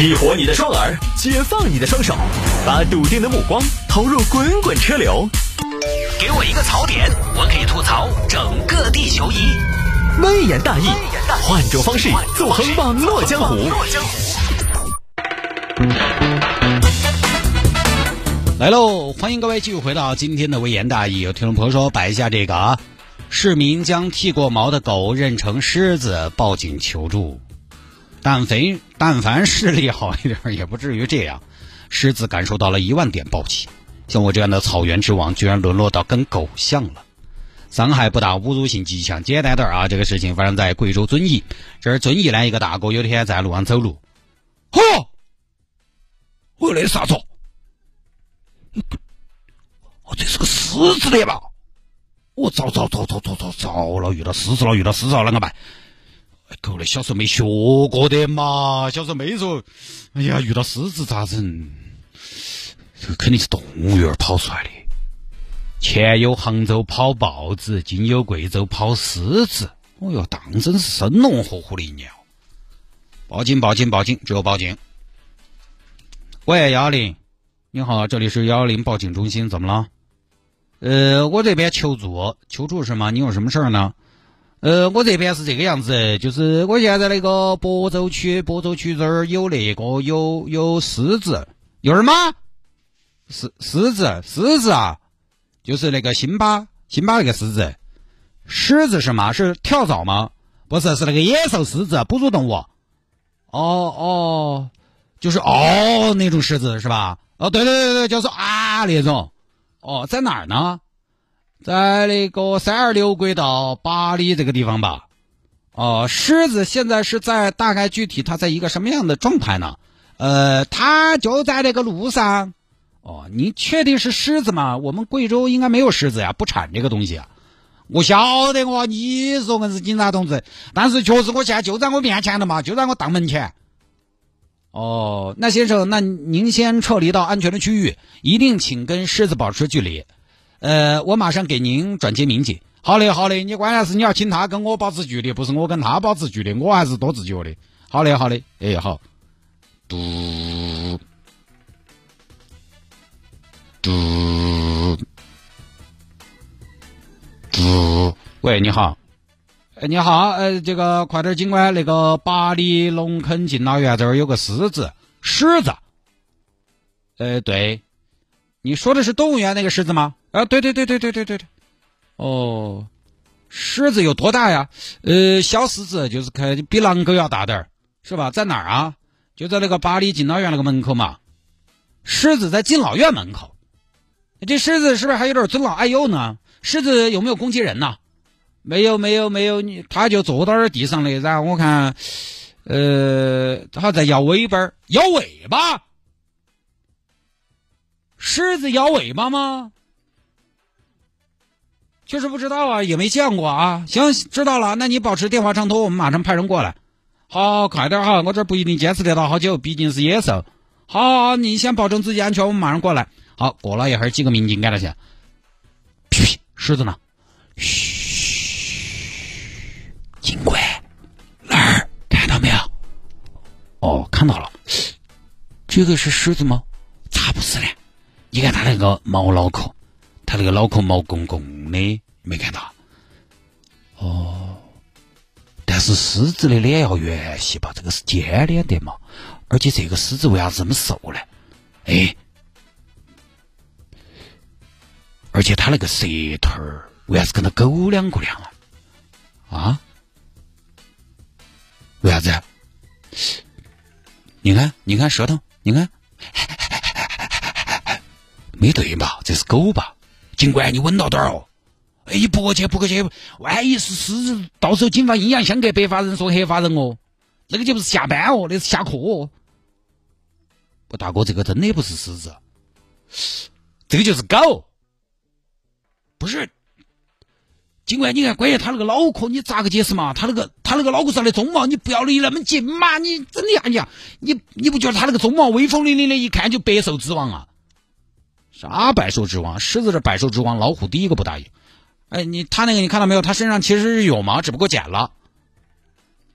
激活你的双耳，解放你的双手，把笃定的目光投入滚滚车流。给我一个槽点，我可以吐槽整个地球仪。微言大义，换种方式纵横网络江湖。来喽！欢迎各位继续回到今天的微言大义。有听众朋友说摆一下这个啊，市民将剃过毛的狗认成狮子，报警求助。但凡但凡视力好一点，也不至于这样。狮子感受到了一万点暴气，像我这样的草原之王，居然沦落到跟狗像了。伤害不大，侮辱性极强。简单点啊，这个事情发生在贵州遵义。这是遵义呢，一个大哥有天在路上走路，嚯！我那啥子？哦，这是个狮子的吧？我糟糟糟糟糟糟糟了，遇到狮子了，遇到狮子了，啷个办？狗嘞，小时候没学过的嘛，小时候没说，哎呀，遇到狮子咋整？这肯定是动物园跑出来的。前有杭州跑豹子，今有贵州跑狮子。哦哟，当真是生龙活虎的一年哦！报警，报警，报警，只有报警。喂，幺零，你好，这里是幺幺零报警中心，怎么了？呃，我这边求助，求助是吗？你有什么事儿呢？呃，我这边是这个样子，就是我现在那个亳州区，亳州区这儿有那个有有狮子，有什么？狮狮子，狮子啊，就是那个辛巴，辛巴那个狮子，狮子是吗？是跳蚤吗？不是，是那个野兽狮子，哺乳动物。哦哦，就是哦那种狮子是吧？哦，对对对对，就是啊那种。哦，在哪儿呢？在那个三二六国道八里这个地方吧，哦，狮子现在是在大概具体它在一个什么样的状态呢？呃，它就在那个路上。哦，你确定是狮子吗？我们贵州应该没有狮子呀，不产这个东西啊。我晓得我，你说我是警察同志，但是确实我现在就在我面前的嘛，就在我档门前。哦，那先生，那您先撤离到安全的区域，一定请跟狮子保持距离。呃，我马上给您转接民警。好嘞，好嘞，你关键是你要请他跟我保持距离，不是我跟他保持距离，我还是多自觉的。好嘞，好嘞，哎，好。嘟嘟嘟，喂，你好。哎，你好，呃，这个快点，警官，那个八里龙坑敬老院这儿有个狮子，狮子。呃，对，你说的是动物园那个狮子吗？啊，对对对对对对对对，哦，狮子有多大呀？呃，小狮子就是看比狼狗要大点儿，是吧？在哪儿啊？就在那个八里敬老院那个门口嘛。狮子在敬老院门口，这狮子是不是还有点尊老爱幼呢？狮子有没有攻击人呢？没有没有没有，你他就坐到那地上的，然后我看，呃，他在摇尾巴，摇尾巴，狮子摇尾巴吗？确实不知道啊，也没见过啊。行，知道了，那你保持电话畅通，我们马上派人过来。好，快点哈，我这不一定坚持得到好久，毕竟是野兽。好，你先保证自己安全，我们马上过来。好，过了一会儿，几个民警赶了去。狮子呢？嘘，警官，哪儿？看到没有？哦，看到了。这个是狮子吗？你看它那个毛脑壳。他那个脑壳毛拱拱的，没看到？哦，但是狮子的脸要圆些吧？这个是尖脸的嘛？而且这个狮子为啥子这么瘦呢？哎，而且它那个舌头儿为啥子跟那狗两个样啊？啊？为啥子？你看，你看舌头，你看，没对吧？这是狗吧？警官，你稳到点儿哦！哎，你不过去，不过去，万一是狮子，到时候警方阴阳相隔，白发人送黑发人哦。那个就不是下班哦，那是下课。哦。不，大哥，这个真的不是狮子，这个就是狗。不是，警官，你看，关键他那个脑壳，你咋个解释嘛？他那个，他那个脑壳上的鬃毛，你不要离那么近嘛！你真的呀，你你你不觉得他那个鬃毛威风凛凛的，一看就百兽之王啊？啥百兽之王？狮子是百兽之王，老虎第一个不答应。哎，你他那个你看到没有？他身上其实是有毛，只不过剪了。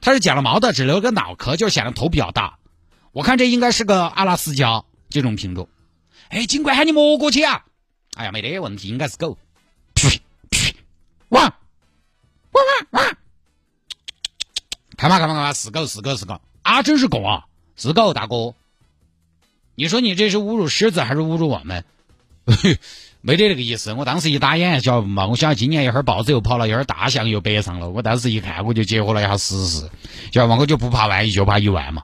他是剪了毛的，只留个脑壳，就显得头比较大。我看这应该是个阿拉斯加这种品种。哎，警官喊你摸过去啊！哎呀，没得问题，应该是狗。汪汪汪汪！看嘛看嘛看嘛，是狗是狗是狗啊！真是狗啊！是狗，大哥。你说你这是侮辱狮子还是侮辱我们？没得那个意思。我当时一打眼，晓得不嘛？我想今年一会儿豹子又跑了，一会儿大象又北上了。我当时一看，我就结合了一下事实，晓得嘛？我就不怕万一，就怕一万嘛。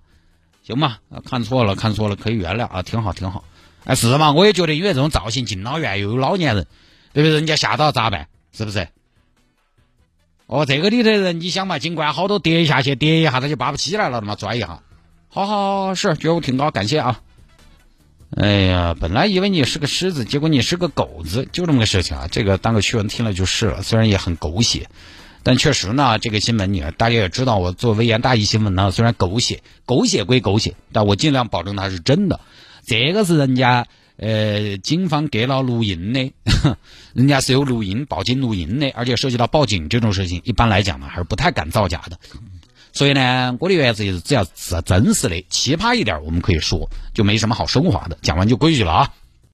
行嘛，看错了，看错了，可以原谅啊，挺好，挺好。哎，是嘛？我也觉得，因为这种造型，敬老院又有老年人，对不对？人家吓到咋办？是不是？哦，这个里头人，你想嘛？尽管好多跌下去，跌一下他就拔不起来了嘛，拽一下。好好好，是觉悟挺高，感谢啊。哎呀，本来以为你是个狮子，结果你是个狗子，就这么个事情啊。这个当个趣闻听了就是了，虽然也很狗血，但确实呢，这个新闻你大家也知道，我做微言大义新闻呢，虽然狗血，狗血归狗血，但我尽量保证它是真的。这个是人家呃警方给了录音的，人家是有录音报警录音的，而且涉及到报警这种事情，一般来讲呢还是不太敢造假的。所以呢，我的原则就是只要是真实的、奇葩一点，我们可以说，就没什么好升华的。讲完就规矩了啊。